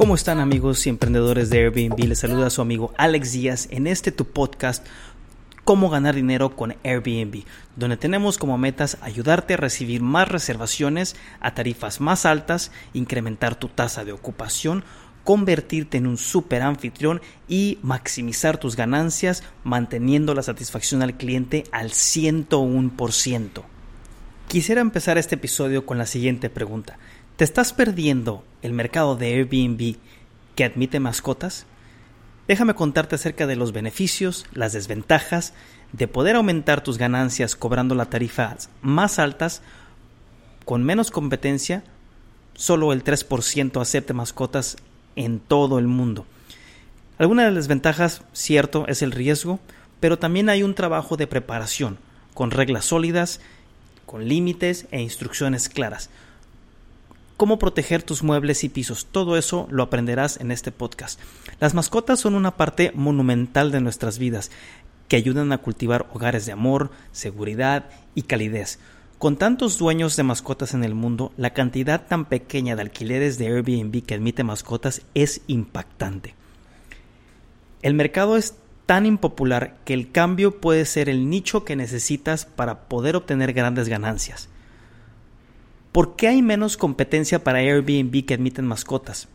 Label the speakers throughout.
Speaker 1: ¿Cómo están amigos y emprendedores de Airbnb? Les saluda a su amigo Alex Díaz en este tu podcast Cómo ganar dinero con Airbnb, donde tenemos como metas ayudarte a recibir más reservaciones a tarifas más altas, incrementar tu tasa de ocupación, convertirte en un super anfitrión y maximizar tus ganancias manteniendo la satisfacción al cliente al 101%. Quisiera empezar este episodio con la siguiente pregunta. ¿Te estás perdiendo el mercado de Airbnb que admite mascotas? Déjame contarte acerca de los beneficios, las desventajas de poder aumentar tus ganancias cobrando las tarifas más altas con menos competencia. Solo el 3% acepte mascotas en todo el mundo. Alguna de las desventajas, cierto, es el riesgo, pero también hay un trabajo de preparación, con reglas sólidas, con límites e instrucciones claras cómo proteger tus muebles y pisos. Todo eso lo aprenderás en este podcast. Las mascotas son una parte monumental de nuestras vidas que ayudan a cultivar hogares de amor, seguridad y calidez. Con tantos dueños de mascotas en el mundo, la cantidad tan pequeña de alquileres de Airbnb que admite mascotas es impactante. El mercado es tan impopular que el cambio puede ser el nicho que necesitas para poder obtener grandes ganancias. ¿Por qué hay menos competencia para Airbnb que admiten mascotas?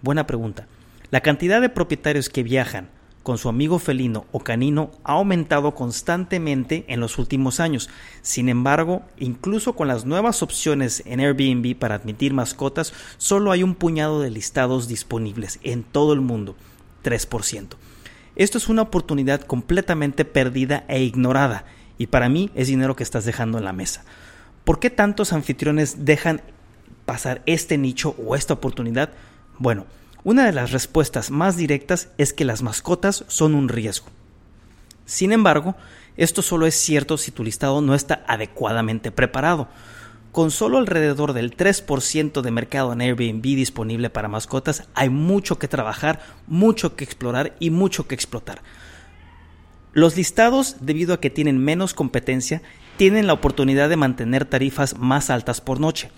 Speaker 1: Buena pregunta. La cantidad de propietarios que viajan con su amigo felino o canino ha aumentado constantemente en los últimos años. Sin embargo, incluso con las nuevas opciones en Airbnb para admitir mascotas, solo hay un puñado de listados disponibles en todo el mundo, 3%. Esto es una oportunidad completamente perdida e ignorada, y para mí es dinero que estás dejando en la mesa. ¿Por qué tantos anfitriones dejan pasar este nicho o esta oportunidad? Bueno, una de las respuestas más directas es que las mascotas son un riesgo. Sin embargo, esto solo es cierto si tu listado no está adecuadamente preparado. Con solo alrededor del 3% de mercado en Airbnb disponible para mascotas, hay mucho que trabajar, mucho que explorar y mucho que explotar. Los listados, debido a que tienen menos competencia, tienen la oportunidad de mantener tarifas más altas por noche.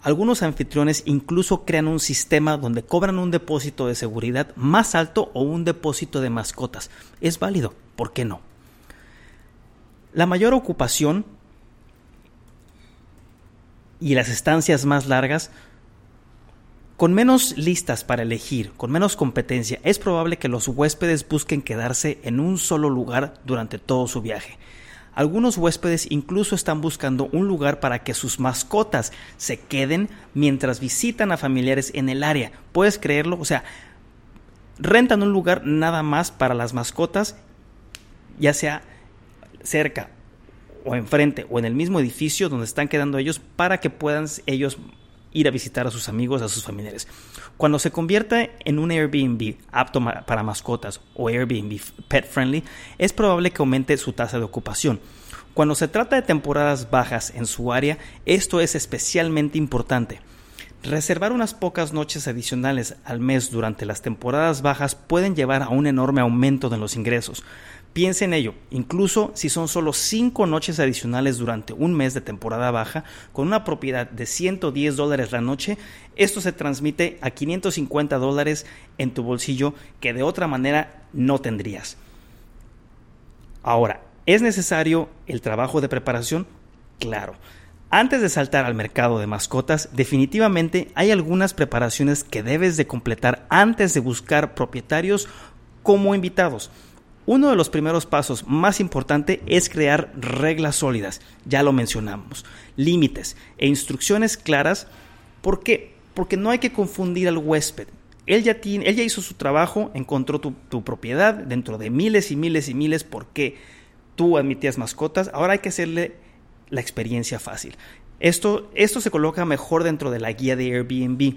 Speaker 1: Algunos anfitriones incluso crean un sistema donde cobran un depósito de seguridad más alto o un depósito de mascotas. Es válido, ¿por qué no? La mayor ocupación y las estancias más largas, con menos listas para elegir, con menos competencia, es probable que los huéspedes busquen quedarse en un solo lugar durante todo su viaje. Algunos huéspedes incluso están buscando un lugar para que sus mascotas se queden mientras visitan a familiares en el área. ¿Puedes creerlo? O sea, rentan un lugar nada más para las mascotas, ya sea cerca o enfrente o en el mismo edificio donde están quedando ellos para que puedan ellos ir a visitar a sus amigos, a sus familiares. Cuando se convierte en un Airbnb apto para mascotas o Airbnb pet friendly, es probable que aumente su tasa de ocupación. Cuando se trata de temporadas bajas en su área, esto es especialmente importante. Reservar unas pocas noches adicionales al mes durante las temporadas bajas pueden llevar a un enorme aumento de los ingresos. Piense en ello, incluso si son solo 5 noches adicionales durante un mes de temporada baja, con una propiedad de 110 dólares la noche, esto se transmite a 550 dólares en tu bolsillo que de otra manera no tendrías. Ahora, ¿es necesario el trabajo de preparación? Claro. Antes de saltar al mercado de mascotas, definitivamente hay algunas preparaciones que debes de completar antes de buscar propietarios como invitados. Uno de los primeros pasos más importante es crear reglas sólidas, ya lo mencionamos, límites e instrucciones claras. ¿Por qué? Porque no hay que confundir al huésped. Él ya, tiene, ya hizo su trabajo, encontró tu, tu propiedad dentro de miles y miles y miles porque tú admitías mascotas. Ahora hay que hacerle la experiencia fácil. Esto, esto se coloca mejor dentro de la guía de Airbnb.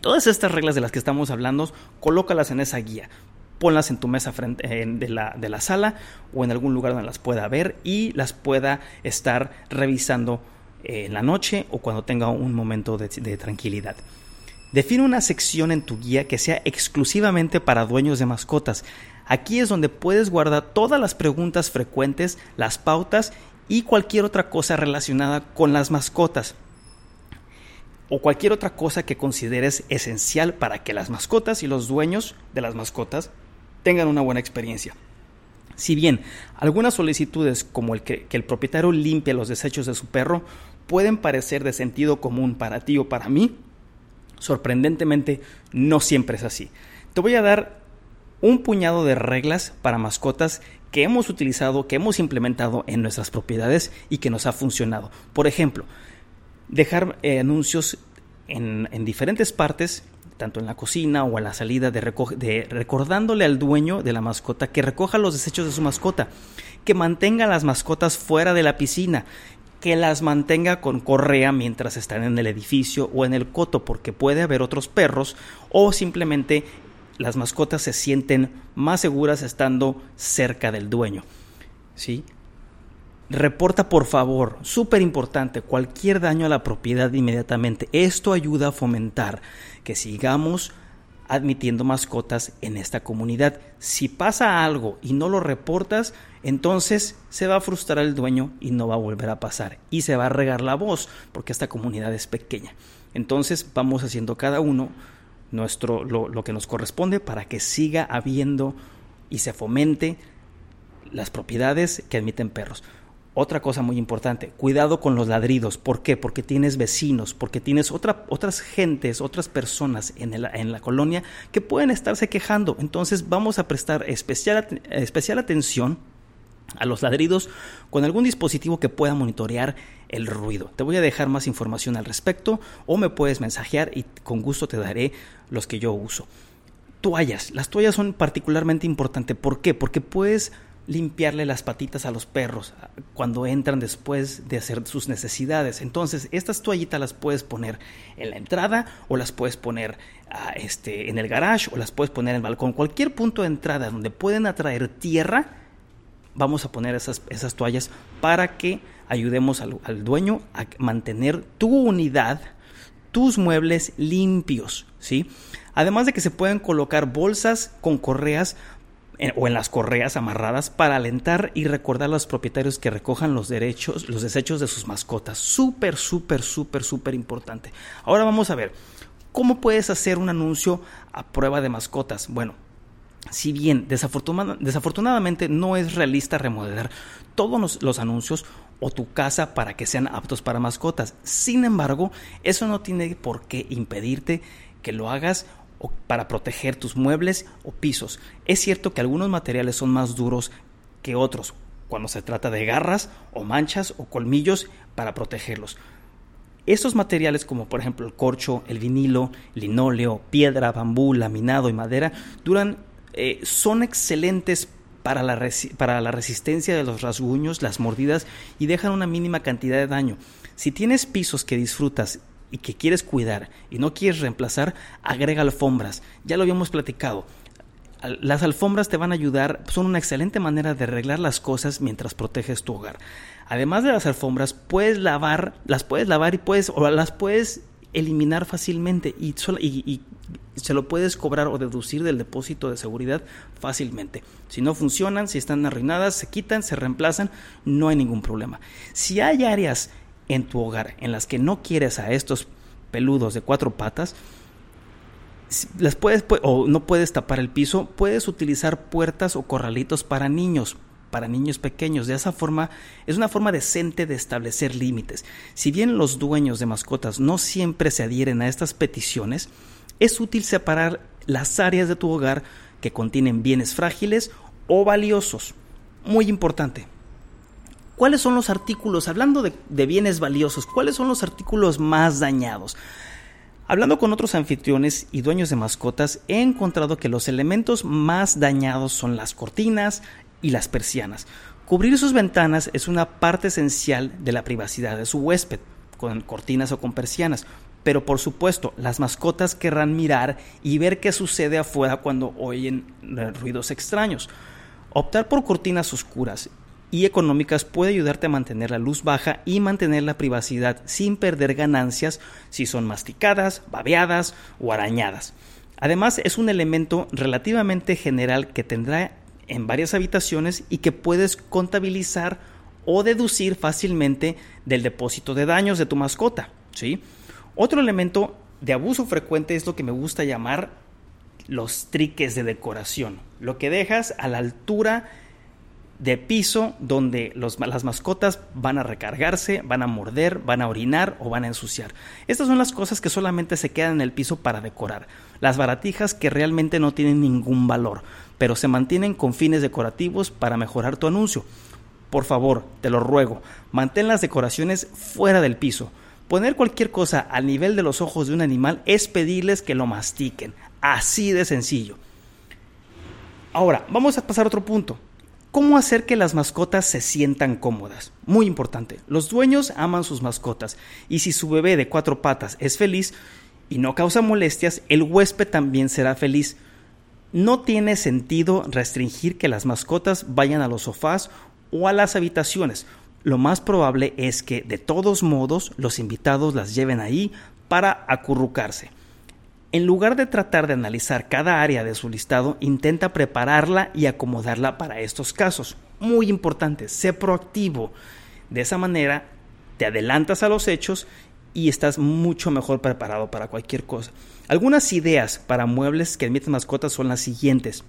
Speaker 1: Todas estas reglas de las que estamos hablando, colócalas en esa guía ponlas en tu mesa frente, de, la, de, la, sala o en algún lugar donde las pueda ver y las pueda estar revisando eh, en la noche o cuando tenga un momento de, de tranquilidad. Define una sección en tu guía que sea exclusivamente para dueños de mascotas. Aquí es donde puedes guardar todas las preguntas frecuentes, las pautas y cualquier otra cosa relacionada con las mascotas. o cualquier otra cosa que consideres esencial para que las mascotas y los dueños de las mascotas tengan una buena experiencia. Si bien algunas solicitudes como el que, el propietario limpie los desechos de su perro pueden parecer de sentido común para ti o para mí, sorprendentemente no siempre es así. Te voy a dar un puñado de reglas para mascotas que hemos utilizado, que hemos implementado en nuestras propiedades y que nos ha funcionado. Por ejemplo, dejar eh, anuncios en, diferentes partes, tanto en la cocina o a la salida, de, de recordándole al dueño de la mascota que recoja los desechos de su mascota, que mantenga las mascotas fuera de la piscina, que las mantenga con correa mientras están en el edificio o en el coto, porque puede haber otros perros o simplemente las mascotas se sienten más seguras estando cerca del dueño. ¿Sí? Reporta por favor, súper importante, cualquier daño a la propiedad inmediatamente. Esto ayuda a fomentar que sigamos admitiendo mascotas en esta comunidad. Si pasa algo y no lo reportas, entonces se va a frustrar el dueño y no va a volver a pasar. Y se va a regar la voz porque esta comunidad es pequeña. Entonces vamos haciendo cada uno nuestro, lo, lo que nos corresponde para que siga habiendo y se fomente las propiedades que admiten perros. Otra cosa muy importante, cuidado con los ladridos. ¿Por qué? Porque tienes vecinos, porque tienes otra, otras gentes, otras personas en, en, la colonia que pueden estarse quejando. Entonces vamos a prestar especial, especial atención a los ladridos con algún dispositivo que pueda monitorear el ruido. Te voy a dejar más información al respecto o me puedes mensajear y con gusto te daré los que yo uso. Toallas. Las toallas son particularmente importantes. ¿Por qué? Porque puedes limpiarle las patitas a los perros cuando entran después de hacer sus necesidades. Entonces, estas toallitas las puedes poner en la entrada o las puedes poner ah, este, en el garage o las puedes poner en el balcón. Cualquier punto de entrada donde pueden atraer tierra, vamos a poner esas, esas toallas para que ayudemos al, al dueño a mantener tu unidad, tus muebles limpios, ¿sí? Además de que se pueden colocar bolsas con correas o en las correas amarradas para alentar y recordar a los propietarios que recojan los derechos, los desechos de sus mascotas. Súper, súper, súper, súper importante. Ahora vamos a ver, ¿cómo puedes hacer un anuncio a prueba de mascotas? Bueno, si bien desafortunadamente no es realista remodelar todos los, anuncios o tu casa para que sean aptos para mascotas, sin embargo, eso no tiene por qué impedirte que lo hagas para proteger tus muebles o pisos. Es cierto que algunos materiales son más duros que otros cuando se trata de garras o manchas o colmillos para protegerlos. Estos materiales como por ejemplo el corcho, el vinilo, linóleo, piedra, bambú, laminado y madera duran, eh, son excelentes para la, para la resistencia de los rasguños, las mordidas y dejan una mínima cantidad de daño. Si tienes pisos que disfrutas y que quieres cuidar y no quieres reemplazar, agrega alfombras. Ya lo habíamos platicado. Las alfombras te van a ayudar, son una excelente manera de arreglar las cosas mientras proteges tu hogar. Además de las alfombras, puedes lavar, las puedes lavar y puedes, o las puedes eliminar fácilmente y, y, se lo puedes cobrar o deducir del depósito de seguridad fácilmente. Si no funcionan, si están arruinadas, se quitan, se reemplazan, no hay ningún problema. Si hay áreas en tu hogar en las que no quieres a estos peludos de cuatro patas, las puedes o no puedes tapar el piso, puedes utilizar puertas o corralitos para niños, para niños pequeños. De esa forma es una forma decente de establecer límites. Si bien los dueños de mascotas no siempre se adhieren a estas peticiones, es útil separar las áreas de tu hogar que contienen bienes frágiles o valiosos. Muy importante, ¿Cuáles son los artículos, hablando de, bienes valiosos, cuáles son los artículos más dañados? Hablando con otros anfitriones y dueños de mascotas, he encontrado que los elementos más dañados son las cortinas y las persianas. Cubrir sus ventanas es una parte esencial de la privacidad de su huésped, con cortinas o con persianas. Pero por supuesto, las mascotas querrán mirar y ver qué sucede afuera cuando oyen ruidos extraños. Optar por cortinas oscuras y económicas puede ayudarte a mantener la luz baja y mantener la privacidad sin perder ganancias si son masticadas, babeadas o arañadas. Además es un elemento relativamente general que tendrá en varias habitaciones y que puedes contabilizar o deducir fácilmente del depósito de daños de tu mascota. ¿sí? Otro elemento de abuso frecuente es lo que me gusta llamar los triques de decoración. Lo que dejas a la altura de piso donde las mascotas van a recargarse, van a morder, van a orinar o van a ensuciar. Estas son las cosas que solamente se quedan en el piso para decorar. Las baratijas que realmente no tienen ningún valor, pero se mantienen con fines decorativos para mejorar tu anuncio. Por favor, te lo ruego, mantén las decoraciones fuera del piso. Poner cualquier cosa al nivel de los ojos de un animal es pedirles que lo mastiquen. Así de sencillo. Ahora, vamos a pasar a otro punto. ¿Cómo hacer que las mascotas se sientan cómodas? Muy importante. Los dueños aman sus mascotas y si su bebé de cuatro patas es feliz y no causa molestias, el huésped también será feliz. No tiene sentido restringir que las mascotas vayan a los sofás o a las habitaciones. Lo más probable es que de todos modos los invitados las lleven ahí para acurrucarse. En lugar de tratar de analizar cada área de su listado, intenta prepararla y acomodarla para estos casos. Muy importante, sé proactivo. De esa manera te adelantas a los hechos y estás mucho mejor preparado para cualquier cosa. Algunas ideas para muebles que admiten mascotas son las siguientes.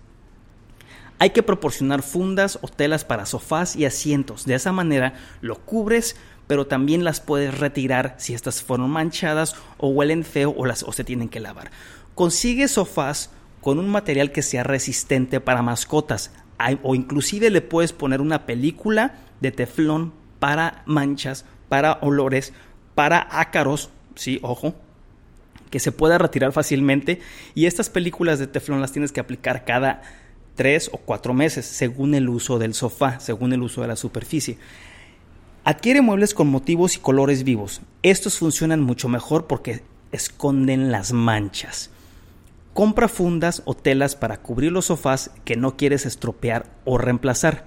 Speaker 1: Hay que proporcionar fundas o telas para sofás y asientos. De esa manera lo cubres pero también las puedes retirar si estas fueron manchadas o huelen feo o, las, o se tienen que lavar. Consigue sofás con un material que sea resistente para mascotas o inclusive le puedes poner una película de teflón para manchas, para olores, para ácaros, sí, ojo, que se pueda retirar fácilmente y estas películas de teflón las tienes que aplicar cada tres o cuatro meses según el uso del sofá, según el uso de la superficie. Adquiere muebles con motivos y colores vivos. Estos funcionan mucho mejor porque esconden las manchas. Compra fundas o telas para cubrir los sofás que no quieres estropear o reemplazar.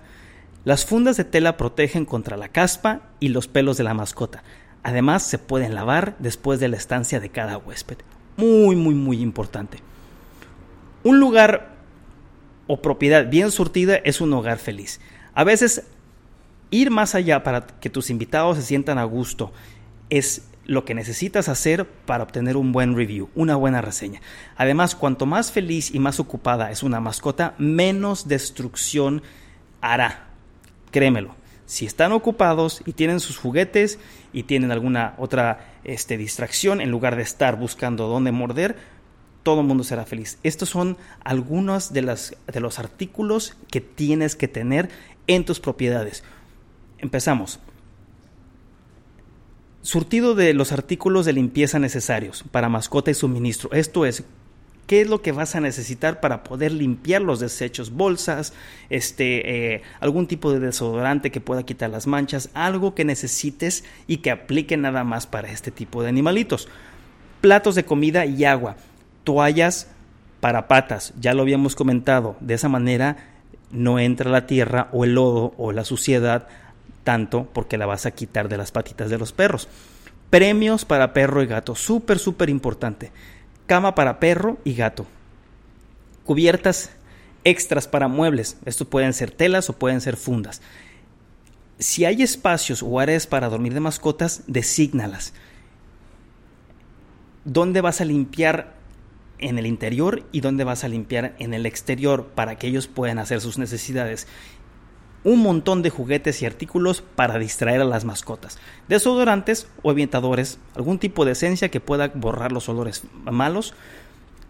Speaker 1: Las fundas de tela protegen contra la caspa y los pelos de la mascota. Además, se pueden lavar después de la estancia de cada huésped. Muy, muy, muy importante. Un lugar o propiedad bien surtida es un hogar feliz. A veces ir más allá para que tus invitados se sientan a gusto es lo que necesitas hacer para obtener un buen review, una buena reseña. Además, cuanto más feliz y más ocupada es una mascota, menos destrucción hará. Créemelo. Si están ocupados y tienen sus juguetes y tienen alguna otra este, distracción, en lugar de estar buscando dónde morder, todo el mundo será feliz. Estos son algunos de, las, de los artículos que tienes que tener en tus propiedades. Empezamos. Surtido de los artículos de limpieza necesarios para mascota y suministro. Esto es, ¿qué es lo que vas a necesitar para poder limpiar los desechos? Bolsas, este, eh, algún tipo de desodorante que pueda quitar las manchas, algo que necesites y que aplique nada más para este tipo de animalitos. Platos de comida y agua, toallas para patas, ya lo habíamos comentado. De esa manera no entra la tierra o el lodo o la suciedad tanto porque la vas a quitar de las patitas de los perros. Premios para perro y gato, súper, súper importante. Cama para perro y gato. Cubiertas extras para muebles. Esto pueden ser telas o pueden ser fundas. Si hay espacios o áreas para dormir de mascotas, desígnalas. ¿Dónde vas a limpiar en el interior y dónde vas a limpiar en el exterior para que ellos puedan hacer sus necesidades? Un montón de juguetes y artículos para distraer a las mascotas, desodorantes o ambientadores, algún tipo de esencia que pueda borrar los olores malos,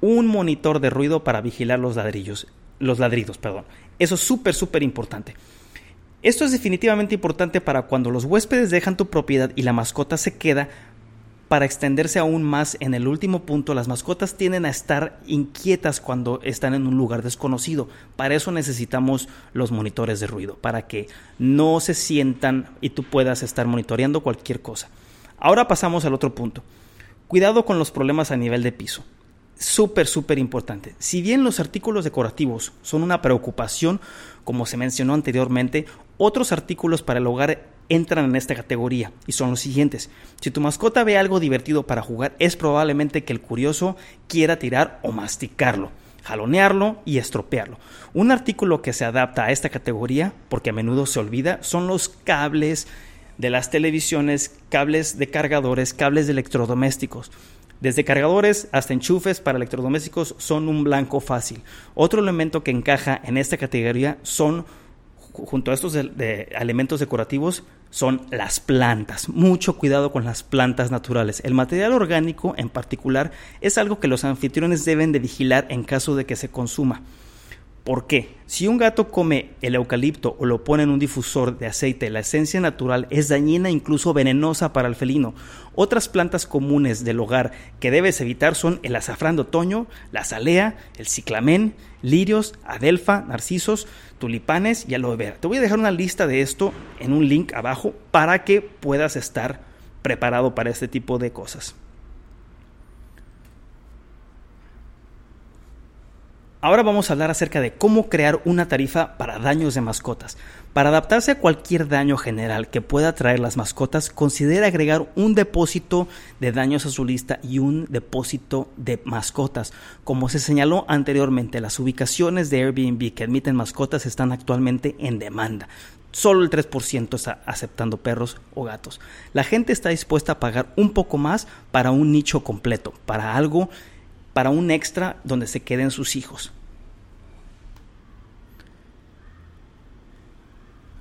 Speaker 1: un monitor de ruido para vigilar los ladrillos, los ladridos, perdón. Eso es súper súper importante. Esto es definitivamente importante para cuando los huéspedes dejan tu propiedad y la mascota se queda para extenderse aún más en el último punto, las mascotas tienden a estar inquietas cuando están en un lugar desconocido. Para eso necesitamos los monitores de ruido, para que no se sientan y tú puedas estar monitoreando cualquier cosa. Ahora pasamos al otro punto. Cuidado con los problemas a nivel de piso. Súper, súper importante. Si bien los artículos decorativos son una preocupación, como se mencionó anteriormente, otros artículos para el hogar entran en esta categoría y son los siguientes. Si tu mascota ve algo divertido para jugar, es probablemente que el curioso quiera tirar o masticarlo, jalonearlo y estropearlo. Un artículo que se adapta a esta categoría, porque a menudo se olvida, son los cables de las televisiones, cables de cargadores, cables de electrodomésticos. Desde cargadores hasta enchufes para electrodomésticos son un blanco fácil. Otro elemento que encaja en esta categoría son, junto a estos de, elementos decorativos, son las plantas. Mucho cuidado con las plantas naturales. El material orgánico en particular es algo que los anfitriones deben de vigilar en caso de que se consuma. ¿Por qué? Si un gato come el eucalipto o lo pone en un difusor de aceite, la esencia natural es dañina incluso venenosa para el felino. Otras plantas comunes del hogar que debes evitar son el azafrán de otoño, la salea, el ciclamen, lirios, adelfa, narcisos, tulipanes y aloe vera. Te voy a dejar una lista de esto en un link abajo para que puedas estar preparado para este tipo de cosas. Ahora vamos a hablar acerca de cómo crear una tarifa para daños de mascotas. Para adaptarse a cualquier daño general que pueda traer las mascotas, considera agregar un depósito de daños a su lista y un depósito de mascotas. Como se señaló anteriormente, las ubicaciones de Airbnb que admiten mascotas están actualmente en demanda. Solo el 3% está aceptando perros o gatos. La gente está dispuesta a pagar un poco más para un nicho completo, para algo para un extra donde se queden sus hijos.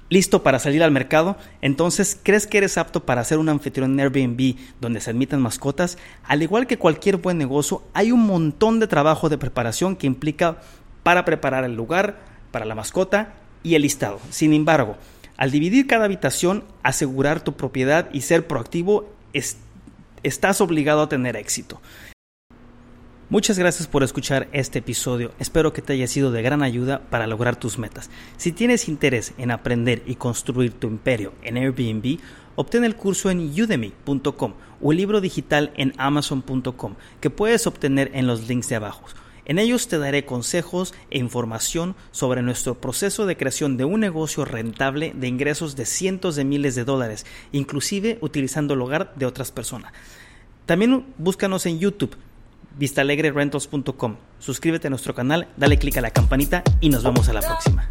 Speaker 1: ¿Listo para salir al mercado? Entonces, ¿crees que eres apto para ser un anfitrión en Airbnb donde se admitan mascotas? Al igual que cualquier buen negocio, hay un montón de trabajo de preparación que implica para preparar el lugar, para la mascota y el listado. Sin embargo, al dividir cada habitación, asegurar tu propiedad y ser proactivo, estás obligado a tener éxito. Muchas gracias por escuchar este episodio. Espero que te haya sido de gran ayuda para lograr tus metas. Si tienes interés en aprender y construir tu imperio en Airbnb, obtén el curso en udemy.com o el libro digital en amazon.com que puedes obtener en los links de abajo. En ellos te daré consejos e información sobre nuestro proceso de creación de un negocio rentable de ingresos de cientos de miles de dólares, inclusive utilizando el hogar de otras personas. También búscanos en YouTube vistalegrerentals.com. Suscríbete a nuestro canal, dale click a la campanita y nos vemos a la próxima.